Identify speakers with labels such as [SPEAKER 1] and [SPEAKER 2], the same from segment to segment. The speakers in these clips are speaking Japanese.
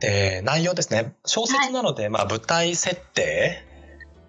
[SPEAKER 1] で、内容ですね。小説なので、まあ舞台設定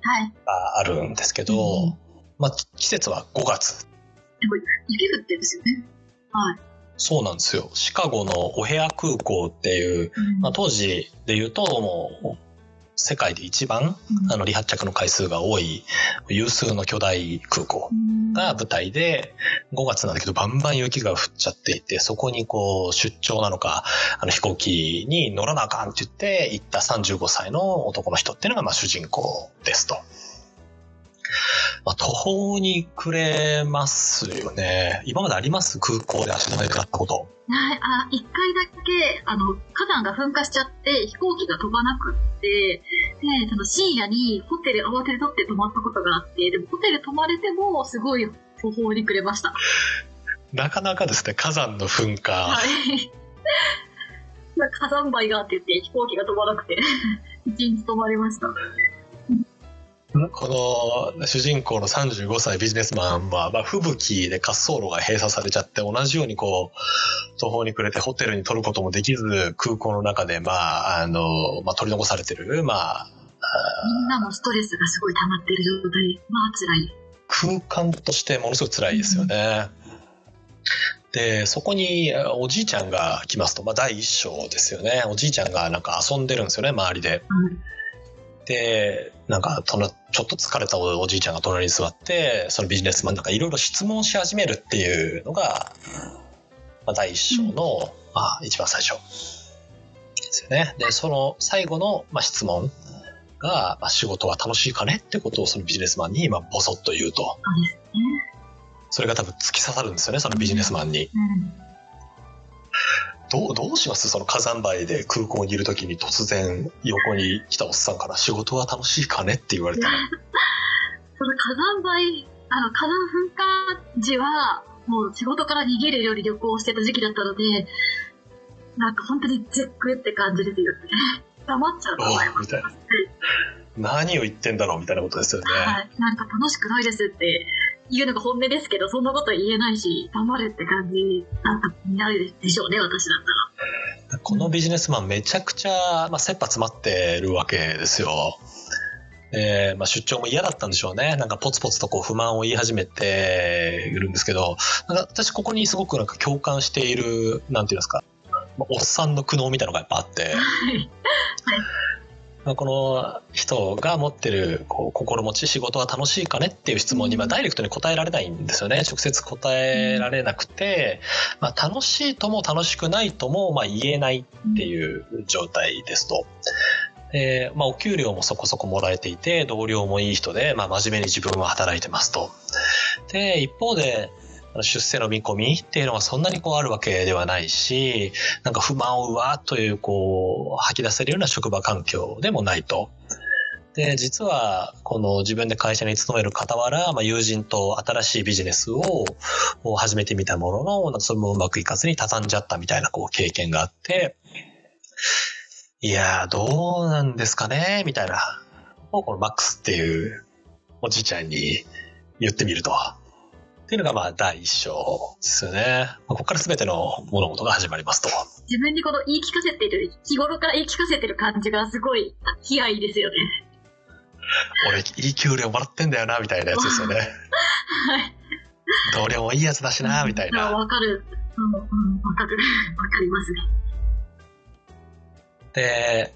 [SPEAKER 2] はい。
[SPEAKER 1] があるんですけど、
[SPEAKER 2] うん
[SPEAKER 1] まあ季節は5月。
[SPEAKER 2] でも、雪降ってるんですよね。はい。
[SPEAKER 1] そうなんですよ。シカゴのオヘア空港っていう、
[SPEAKER 2] うん
[SPEAKER 1] まあ、当時で言うともう世界で一番
[SPEAKER 2] うん
[SPEAKER 1] あの離発着の回数が多い有数の巨大空港
[SPEAKER 2] うん
[SPEAKER 1] が舞台で5月なんだけどバンバン雪が降っちゃっていてそこにこう出張なのかあの飛行機に乗らなあかんって言って行った35歳の男の人っていうのがまあ主人公ですと。まあ、途方に暮れますよね。今まであります？空港で足止め食らったこと。
[SPEAKER 2] はい、あ、一回だけ、あの、火山が噴火しちゃって、飛行機が飛ばなくって、で、その深夜にホテル慌てて取って泊まったことがあって、でもホテル泊まれても、すごい途方に暮れました。
[SPEAKER 1] なかなかですね、火山の噴火。
[SPEAKER 2] はい。火山灰があって言って、飛行機が飛ばなくて、一日止まりました。
[SPEAKER 1] この主人公の35歳ビジネスマンは、まあ、吹雪で滑走路が閉鎖されちゃって、同じようにこう、途方に暮れてホテルに取ることもできず、空港の中で、まあ、あの、まあ、取り残されてる、まあ、
[SPEAKER 2] みんなもストレスがすごい溜まってる状態。まあ辛い。
[SPEAKER 1] 空間としてものすごく辛いですよね。で、そこにおじいちゃんが来ますと、まあ、第一章ですよね。おじいちゃんがなんか遊んでるんですよね、周りで。
[SPEAKER 2] うん
[SPEAKER 1] で、なんか、その、ちょっと疲れたおおじいちゃんが隣に座って、そのビジネスマンなんかいろいろ質問し始めるっていうのが、まあ、第一章の、まあ、一番最初。ですよね。で、その最後の、まあ、質問が、まあ、仕事は楽しいかねってことをそのビジネスマンに、まあ、ボソッと言うと。
[SPEAKER 2] そ
[SPEAKER 1] れが多分突き刺さるんですよね、そのビジネスマンに。
[SPEAKER 2] うん。
[SPEAKER 1] どう、どうします？その火山灰で空港にいる時に突然横に来たおっさんから仕事は楽しいかね？って言われたら。
[SPEAKER 2] その火山灰、あの、火山噴火時は、もう仕事から逃げるより旅行してた時期だったので、なんか本当に絶句って感じですよね。黙っちゃうと思います。
[SPEAKER 1] みたいな。何を言ってんだろうみたいなことですよね。
[SPEAKER 2] はい。なんか楽しくないですって言うのが本音ですけど、そんなこと言えないし、黙るって感じだったになるでしょうね、私だったら。
[SPEAKER 1] このビジネスマンめちゃくちゃ、まあ、切羽詰まってるわけですよ。えーまあ、出張も嫌だったんでしょうね。なんかポツポツとこう不満を言い始めているんですけど、なんか私ここにすごくなんか共感している、なんていうんですか、まあおっさんの苦悩みたいなのがやっぱあって、
[SPEAKER 2] はい。
[SPEAKER 1] まあ、この人が持ってるこう心持ち仕事は楽しいかねっていう質問にまあダイレクトに答えられないんですよね直接答えられなくて、まあ、楽しいとも楽しくないともまあ言えないっていう状態ですと。でまあ、お給料もそこそこもらえていて同僚もいい人で、まあ、真面目に自分は働いてますと。で一方で出世の見込みっていうのはそんなにこうあるわけではないしなんか不満をうわーっというこう吐き出せるような職場環境でもないと。で実はこの自分で会社に勤める傍ら、まあ、友人と新しいビジネスを始めてみたもののなんかそれもうまくいかずに畳んじゃったみたいなこう経験があっていやーどうなんですかねみたいなをこのマックスっていうおじいちゃんに言ってみると。っていうのがまあ第一章ですよね。まあここから全ての物事が始まりますと。
[SPEAKER 2] 自分にこの言い聞かせている、日頃から言い聞かせてる感じがすごい気合いいですよね。
[SPEAKER 1] 俺いい給料もらってんだよなみたいなやつですよね。
[SPEAKER 2] はい。
[SPEAKER 1] 同僚もいいやつだしなみたい
[SPEAKER 2] あ
[SPEAKER 1] な。
[SPEAKER 2] わかる。うん、うん、わかる。わかりますね。
[SPEAKER 1] で、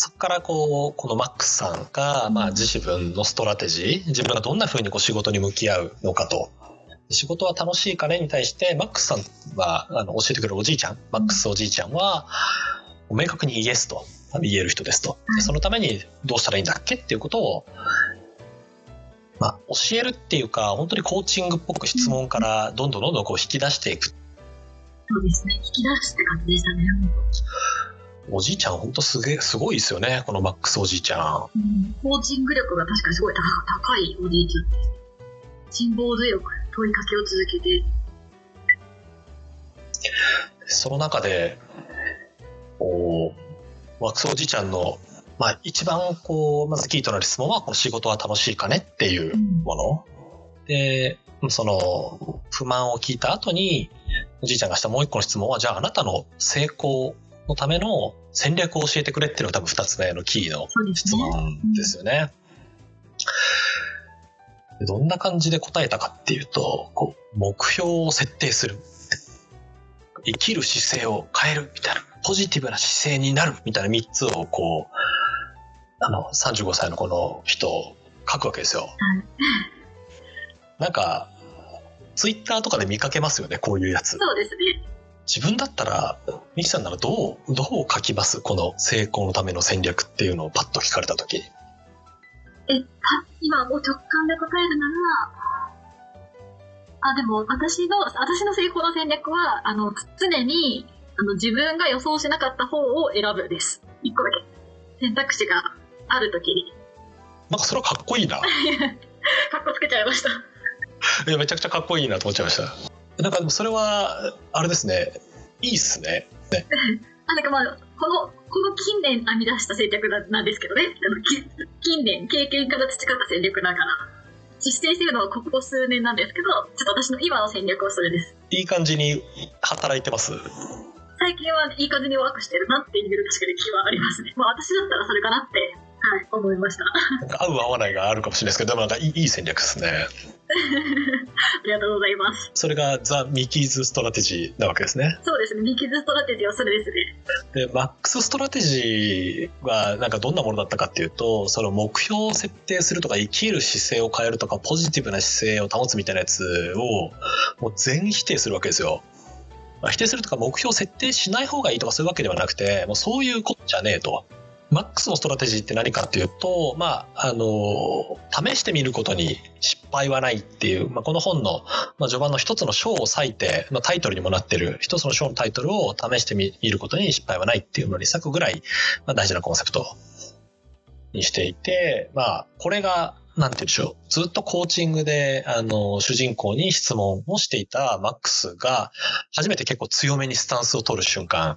[SPEAKER 1] そこからこう、このマックスさんが、まあ自分のストラテジー、自分がどんな風にこう仕事に向き合うのかと。仕事は楽しいかねに対して、マックスさんは、あの、教えてくれるおじいちゃん、マックスおじいちゃんは、明確にイエスと言える人ですと。でそのためにどうしたらいいんだっけっていうことを、まあ、教えるっていうか、本当にコーチングっぽく質問からどんどんどんどんこう引き出していく。
[SPEAKER 2] そうですね。引き出すって感じでしたね。
[SPEAKER 1] おじいちゃん本当すげえ、すごいですよね、このマックスおじいちゃん。
[SPEAKER 2] うん、コーチング力が確かにすごい高高いおじいちゃんです。辛抱強く問いかけを続けて、
[SPEAKER 1] その中で、こう、マックスおじいちゃんの、まあ一番こう、まずキーとなる質問は、この仕事は楽しいかねっていうもの。で、その、不満を聞いた後に、おじいちゃんがしたもう一個の質問は、じゃああなたの成功のための戦略を教えてくれっていうのが多分2つ目のキーの質問ですよね。どんな感じで答えたかっていうと、こう目標を設定する。生きる姿勢を変えるみたいな。ポジティブな姿勢になるみたいな3つをこう、あの、35歳のこの人を書くわけですよ。なんか、ツイッターとかで見かけますよね、こういうやつ。
[SPEAKER 2] そうですね。
[SPEAKER 1] 自分だったら、ミキさんならどう、どう書きます？この成功のための戦略っていうのをパッと聞かれたとき。
[SPEAKER 2] え、今もう直感で答えるなら、あ、でも私の、私の成功の戦略は、あの、常に、あの、自分が予想しなかった方を選ぶです。一個だけ。選択肢があるときに。
[SPEAKER 1] なんかそれはかっこいいな。か
[SPEAKER 2] っこつけちゃいました。
[SPEAKER 1] いや、めちゃくちゃかっこいいなと思っちゃいました。なんかでもそれは、あれですね。いいっすね。ね
[SPEAKER 2] あなんかまあ、この、この近年編み出した戦略なんですけどね。近年、経験から培った戦略だから。実践してるのはここ数年なんですけど、ちょっと私の今の戦略はそれです。
[SPEAKER 1] いい感じに働いてます？
[SPEAKER 2] 最近はいい感じにワークしてるなっていう確かに気はありますね。まあ私だったらそれかなってはい、思いました。
[SPEAKER 1] 合う合わないがあるかもしれないですけど、でもなんかいい戦略ですね。
[SPEAKER 2] ありがとうございます。
[SPEAKER 1] それが The Miki's Strategy なわけですね。
[SPEAKER 2] そうですね。 Miki's Strategy はそれですね。
[SPEAKER 1] で、 Max Strategy はなんかどんなものだったかっていうと、その目標を設定するとか、生きる姿勢を変えるとか、ポジティブな姿勢を保つみたいなやつを、もう全否定するわけですよ。まあ、否定するとか目標を設定しない方がいいとかそういうわけではなくて、もうそういうことじゃねえと。マックスのストラテジーって何かっていうと、まあ、あの、試してみることに失敗はないっていう、まあ、この本の、まあ、序盤の一つの章を割いて、まあ、タイトルにもなってる、一つの章のタイトルを試してみることに失敗はないっていうのに咲くぐらい、まあ、大事なコンセプトにしていて、まあ、これが、なんて言うんでしょう。ずっとコーチングで、あの、主人公に質問をしていたマックスが、初めて結構強めにスタンスを取る瞬間、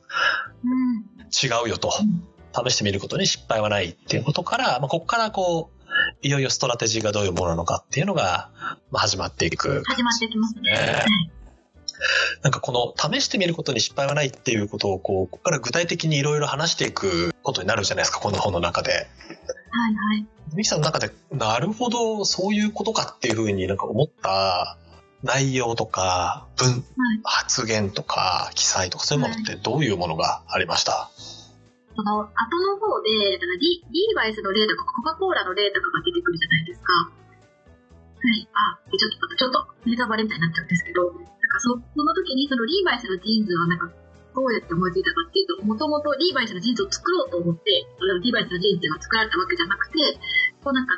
[SPEAKER 1] うん、違うよと。うん試してみることに失敗はないっていうことから、まあ、ここからこう、いよいよストラテジーがどういうものなのかっていうのが、まあ、始まっていく。
[SPEAKER 2] 始まっていきますね。
[SPEAKER 1] なんかこの試してみることに失敗はないっていうことをこう、ここから具体的にいろいろ話していくことになるじゃないですか、この本の中で。はい
[SPEAKER 2] はい。
[SPEAKER 1] ミキさんの中で、なるほど、そういうことかっていうふうになんか思った内容とか、文、はい、発言とか、記載とかそういうものってどういうものがありました、はい
[SPEAKER 2] その後の方で、だからリーバイスの例とかコカ・コーラの例とかが出てくるじゃないですか。はい。あ、でちょっと、ちょっとネタバレみたいになっちゃうんですけど、なんかそその時にそのリーバイスのジーンズはなんかどうやって思いついたかっていうと、もともとリーバイスのジーンズを作ろうと思って、リーバイスのジーンズが作られたわけじゃなくて、こうなんか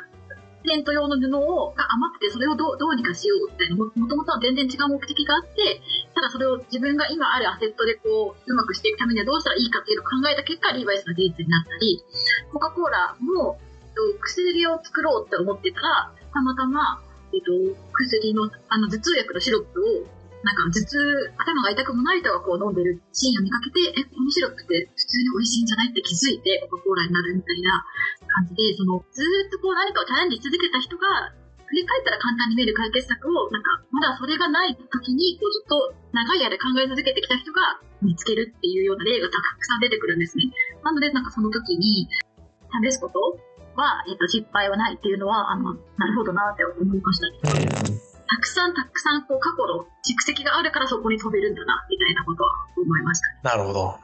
[SPEAKER 2] テント用の布をが余ってそれをどうどうにかしようみたいなもともとは全然違う目的があってただそれを自分が今あるアセットでこううまくしていくためにはどうしたらいいかっていうのを考えた結果リーバイスの事実になったりコカ・コーラも薬を作ろうって思ってたらたまたま、えっと、薬のあの頭痛薬のシロップをなんか頭痛、頭が痛くもない人がこう飲んでるシーンを見かけて、え、このシロップって普通に美味しいんじゃないって気づいて、コカ・コーラになるみたいな感じで、その、ずっとこう何かをチャレンジ続けた人が、振り返ったら簡単に見える解決策を、なんか、まだそれがない時に、こうずっと長い間考え続けてきた人が見つけるっていうような例がたくさん出てくるんですね。なので、なんかその時に、試すことは、えっと、失敗はないっていうのは、あの、なるほどなって思いましたね。たくさんたくさんこう過去の蓄積があるからそこに飛べるんだなみたいなことは思いました、ね、
[SPEAKER 1] なるほど。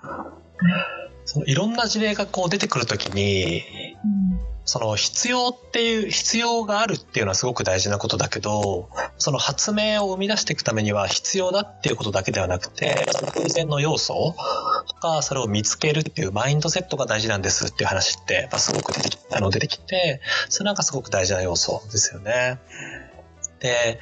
[SPEAKER 1] そのいろんな事例がこう出てくるときに、うん、その必要っていう必要があるっていうのはすごく大事なことだけどその発明を生み出していくためには必要だっていうことだけではなくて偶然の要素とかそれを見つけるっていうマインドセットが大事なんですっていう話ってやっぱすごく出てきあの出てきてそれなんかすごく大事な要素ですよね。で、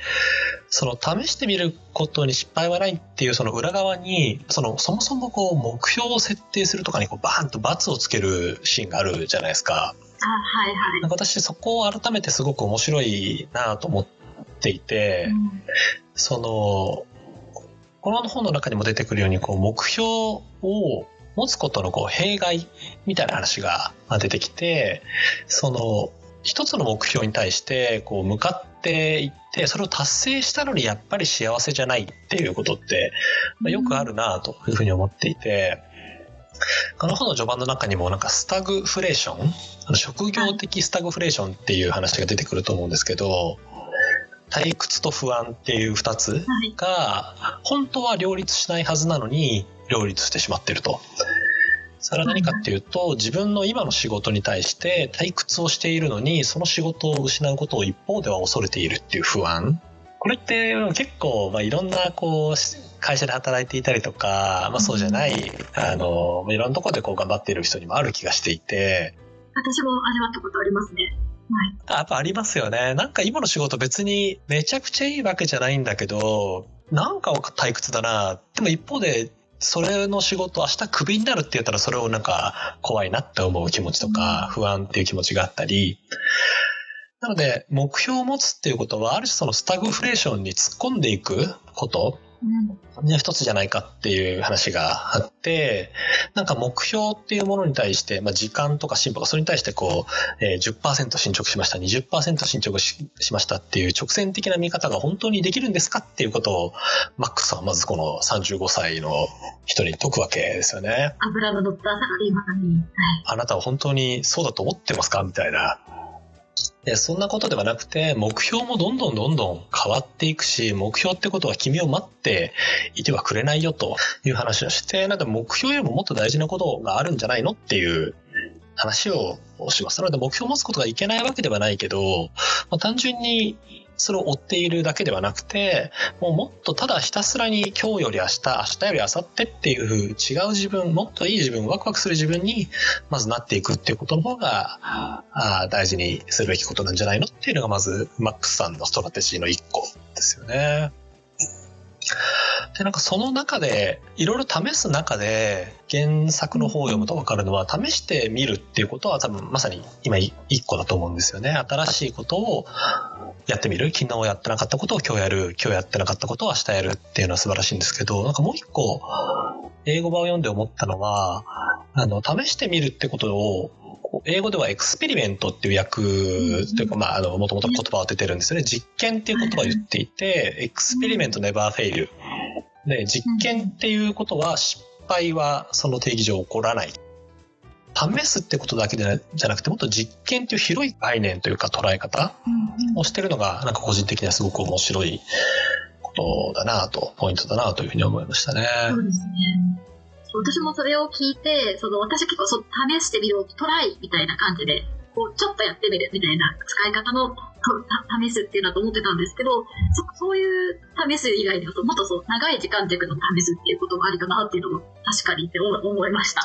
[SPEAKER 1] その試してみることに失敗はないっていうその裏側に、そのそもそもこう目標を設定するとかにこうバーンと罰をつけるシーンがあるじゃないですか。あ、
[SPEAKER 2] はいはい。
[SPEAKER 1] 私そこを改めてすごく面白いなと思っていて、うん、その、この本の中にも出てくるようにこう目標を持つことのこう弊害みたいな話が出てきて、その一つの目標に対してこう向かっていってそれを達成したのにやっぱり幸せじゃないっていうことって、まあ、よくあるなというふうに思っていてこの本の序盤の中にもなんかスタグフレーションあの職業的スタグフレーションっていう話が出てくると思うんですけど退屈と不安っていう2つが本当は両立しないはずなのに両立してしまっていると。それは何かっていうと自分の今の仕事に対して退屈をしているのにその仕事を失うことを一方では恐れているっていう不安これって結構、まあ、いろんなこう会社で働いていたりとか、まあ、そうじゃない、あのいろんなところでこう頑張っている人にもある気がしていて
[SPEAKER 2] 私も味わったことありますね。
[SPEAKER 1] はい、やっぱありますよね。なんか今の仕事別にめちゃくちゃいいわけじゃないんだけど、なんか退屈だな。でも一方でそれの仕事明日クビになるって言ったらそれをなんか怖いなって思う気持ちとか不安っていう気持ちがあったり、なので目標を持つっていうことはある種そのスタグフレーションに突っ込んでいくことね、一つじゃないかっていう話があって、なんか目標っていうものに対して、まあ、時間とか進歩がそれに対してこう、えー、10%進捗しました、20%進捗ししましたっていう直線的な見方が本当にできるんですかっていうことを、マックスはまずこの35歳の人に説くわけですよね。
[SPEAKER 2] 油の乗ったサラリーマンに。はい、
[SPEAKER 1] あなたは本当にそうだと思ってますか？みたいな。でそんなことではなくて目標もどんどんどんどん変わっていくし目標ってことは君を待っていてはくれないよという話をしてなんか目標よりももっと大事なことがあるんじゃないのっていう話をします。なので目標を持つことがいけないわけではないけど、まあ、単純にそれを追っているだけではなくて、もうもっとただひたすらに今日より明日、明日より明後日っていう違う自分、もっといい自分、ワクワクする自分にまずなっていくっていうことの方が、あ大事にするべきことなんじゃないのっていうのがまずマックスさんのストラテジーの一個ですよね。で、なんかその中で、いろいろ試す中で、原作の方を読むと分かるのは、試してみるっていうことは多分まさに今一個だと思うんですよね。新しいことをやってみる？昨日やってなかったことを今日やる？今日やってなかったことを明日やるっていうのは素晴らしいんですけど、なんかもう一個、英語版を読んで思ったのは、あの、試してみるってことを、英語では experiment っていう訳というか、まあ、あの、もともと言葉を出てるんですよね。実験っていう言葉を言っていて、 experiment never fail。で、実験っていうことは失敗はその定義上起こらない。試すってことだけじゃなくてもっと実験っていう広い概念というか捉え方をしてるのがなんか個人的にはすごく面白いことだなとポイントだなというふうに思いましたね。
[SPEAKER 2] そうですね私もそれを聞いてその私結構そ試してみようトライみたいな感じでこうちょっとやってみるみたいな使い方の試すっていうのだと思ってたんですけどそそういう試す以外でももっとそう長い時間軸の試すっていうことがありかなっていうのも確かにって思いました。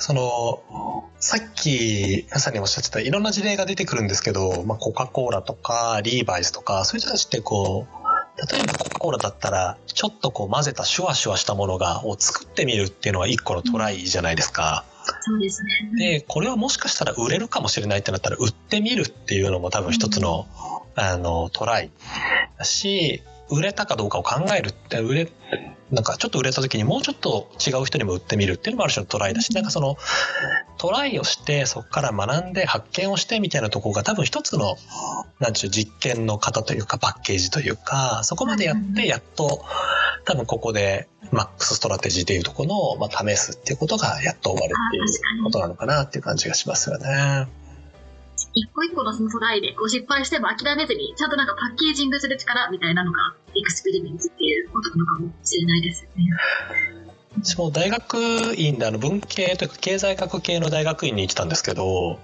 [SPEAKER 1] その、さっき、まさにおっしゃってた、いろんな事例が出てくるんですけど、まあ、コカ・コーラとか、リーバイスとか、そういう人たちってこう、例えばコカ・コーラだったら、ちょっとこう混ぜたシュワシュワしたものが、を作ってみるっていうのは一個のトライじゃないですか。
[SPEAKER 2] そうですね。
[SPEAKER 1] で、これはもしかしたら売れるかもしれないってなったら、売ってみるっていうのも多分一つの、うん、あの、トライだし、売れたかどうかを考えるって、売れ、なんかちょっと売れた時にもうちょっと違う人にも売ってみるっていうのもある種のトライだし、なんかそのトライをしてそこから学んで発見をしてみたいなところが多分一つの、なんちゅう実験の型というかパッケージというか、そこまでやってやっと多分ここで Max Strategy っていうところの、まあ、試すっていうことがやっと終わるっていうことなのかなっていう感じがしますよね。
[SPEAKER 2] 一個一個のそのトライでこう失敗しても諦めずにちゃんとなんかパッケージングする力みたいなのがエクスペリメントっていうことなのかもしれないですよね。
[SPEAKER 1] 私も大学院であの文系というか経済学系の大学院に行ってたんですけど、はい、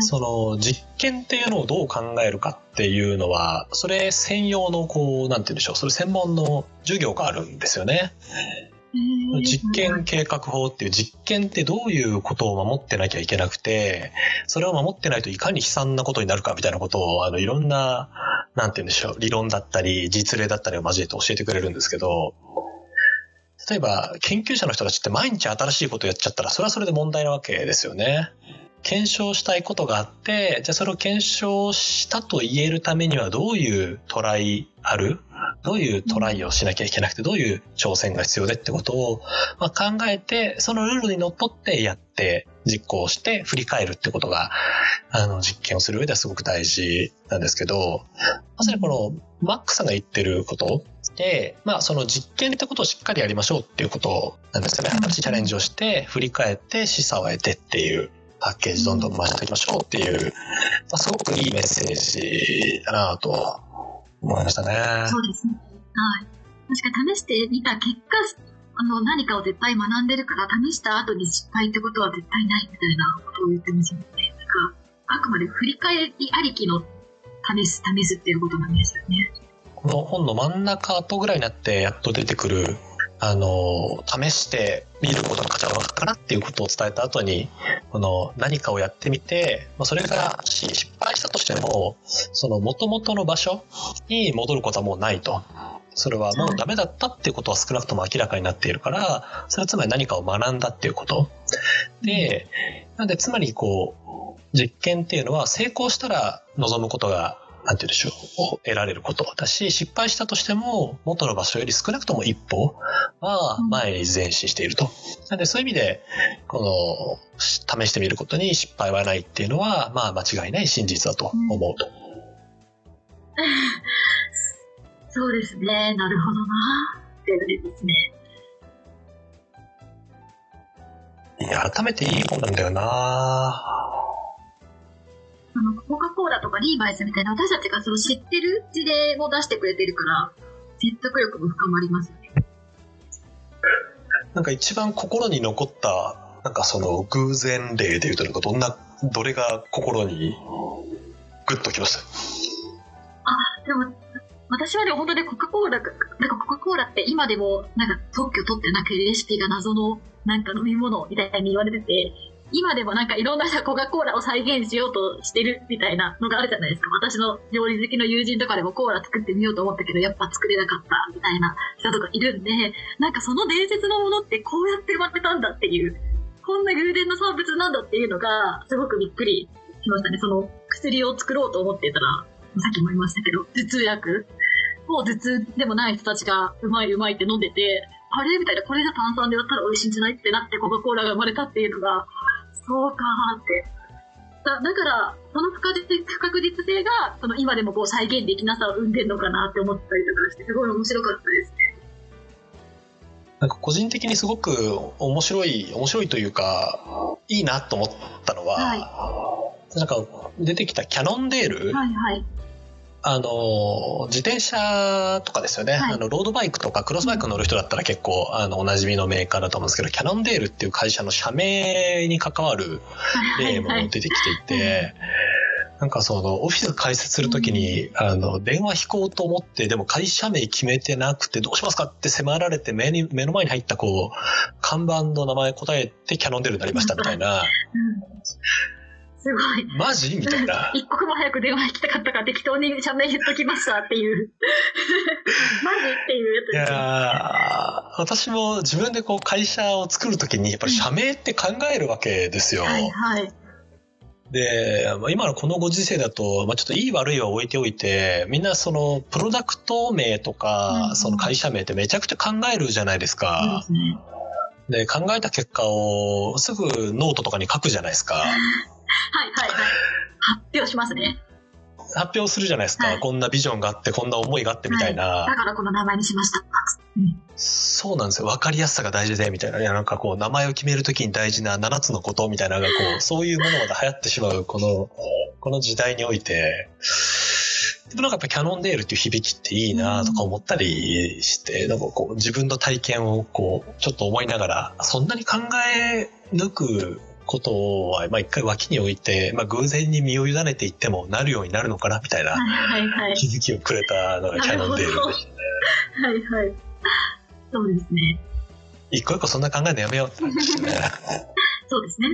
[SPEAKER 1] その実験っていうのをどう考えるかっていうのはそれ専用のこうなんて言うんでしょうそれ専門の授業があるんですよね。実験計画法っていう実験ってどういうことを守ってなきゃいけなくて、それを守ってないといかに悲惨なことになるかみたいなことを、あの、いろんな、なんて言うんでしょう、理論だったり、実例だったりを交えて教えてくれるんですけど、例えば、研究者の人たちって毎日新しいことやっちゃったら、それはそれで問題なわけですよね。検証したいことがあって、じゃあそれを検証したと言えるためにはどういうトライあるどういうトライをしなきゃいけなくて、どういう挑戦が必要でってことを、まあ、考えて、そのルールにのっとってやって、実行して振り返るってことが、あの、実験をする上ではすごく大事なんですけど、まさにこの、マックさんが言ってること、で、まあ、その実験ってことをしっかりやりましょうっていうことなんですよね。新しいチャレンジをして、振り返って示唆を得てっていうパッケージどんどん回していきましょうっていう、まあ、すごくいいメッセージだなと思いましたね。
[SPEAKER 2] そうですね。はい。確か試してみた結果、あの、何かを絶対学んでるから、試した後に失敗ってことは絶対ないみたいなことを言ってますよね。なんか、あくまで振り返りありきの試す、試すっていうことなんですよね。
[SPEAKER 1] この本の真ん中後ぐらいになってやっと出てくるあの試してみることの価値は分かるかなっていうことを伝えた後にこの何かをやってみて、まあ、それが失敗したとしてもその元々の場所に戻ることはもうないと。それはもうダメだったっていうことは少なくとも明らかになっているからそれはつまり何かを学んだっていうことでなんでつまりこう実験っていうのは成功したら望むことがなんて言うでしょう、を得られることだし、失敗したとしても、元の場所より少なくとも一歩は前に前進していると。なんでそういう意味で、この、試してみることに失敗はないっていうのは、まあ間違いない真実だと思うと。
[SPEAKER 2] そうですね。なるほどな。ってですね。
[SPEAKER 1] いや、改めていい本なんだよな
[SPEAKER 2] あの、コカ・コーラとかリーバイスみたいな私たちがその知ってる事例を出してくれてるから、説得力も深まりますよね。
[SPEAKER 1] なんか一番心に残った、なんかその偶然例でいうと、なんかどんな、どれが心にグッときました？
[SPEAKER 2] あ、でも、私はね、本当にコカ・コーラ、なんかコカ・コーラって今でも、なんか特許取ってなくレシピが謎のなんか飲み物みたいに言われてて、今でもなんかいろんなコカ・コーラを再現しようとしてるみたいなのがあるじゃないですか。私の料理好きの友人とかでもコーラ作ってみようと思ったけど、やっぱ作れなかったみたいな人とかいるんで、なんかその伝説のものってこうやって生まれたんだっていう、こんな偶然の産物なんだっていうのが、すごくびっくりしましたね。その薬を作ろうと思ってたら、さっきも言いましたけど、頭痛薬もう頭痛でもない人たちがうまいうまいって飲んでて、あれ？みたいな、これじゃ炭酸で割ったら美味しいんじゃない？ってなってコカ・コーラが生まれたっていうのが、そうかって。だだから、その不確不確実性が、その今でもこう再現できなさを生んでるのかなって思ったりとかして、すごい面白かったですね。
[SPEAKER 1] なんか個人的にすごく面白い、面白いというか、いいなと思ったのは、はい、なんか出てきたキャノンデール、
[SPEAKER 2] はいはい、
[SPEAKER 1] あの、自転車とかですよね、はい、あの、ロードバイクとかクロスバイク乗る人だったら結構、あの、おなじみのメーカーだと思うんですけど、キャノンデールっていう会社の社名に関わる例も出てきていて、なんかその、オフィス開設するときに、あの、電話引こうと思って、でも会社名決めてなくて、どうしますかって迫られて、目に、目の前に入った、こう、看板の名前答えて、キャノンデールになりましたみたいな。
[SPEAKER 2] すごい。
[SPEAKER 1] マジ？みたいな。
[SPEAKER 2] 一刻も早く電話引きたかったから適当に社名言っときましたっていう。マジっていうやつ
[SPEAKER 1] です。いや私も自分でこう会社を作るときにやっぱり社名って考えるわけですよ。
[SPEAKER 2] はいはい。
[SPEAKER 1] で、今のこのご時世だと、まあ、ちょっといい悪いは置いておいて、みんなそのプロダクト名とか、その会社名ってめちゃくちゃ考えるじゃないですか。で、ね、考えた結果をすぐノートとかに書くじゃないですか。
[SPEAKER 2] はいはいはい。発表しますね。
[SPEAKER 1] 発表するじゃないですか、はい、こんなビジョンがあってこんな思いがあってみたいな、は
[SPEAKER 2] い、だからこの名前にしました、
[SPEAKER 1] うん、そうなんですよ。分かりやすさが大事でみたいな。なんかこう名前を決めるときに大事な7つのことみたいなのがこう そういうものまで流行ってしまうこのこの時代において。でもなんかやっぱキャノンデールっていう響きっていいなとか思ったりして、なんかこう自分の体験をこうちょっと思いながら、そんなに考え抜くことは、まあ一回脇に置いて、まあ偶然に身を委ねていってもなるようになるのかなみたいな気づきをくれたのがキャノンデールでしたね。
[SPEAKER 2] はいはい。そうですね。
[SPEAKER 1] 一個一個そんな考えるのやめようって感じですね。
[SPEAKER 2] そうですね。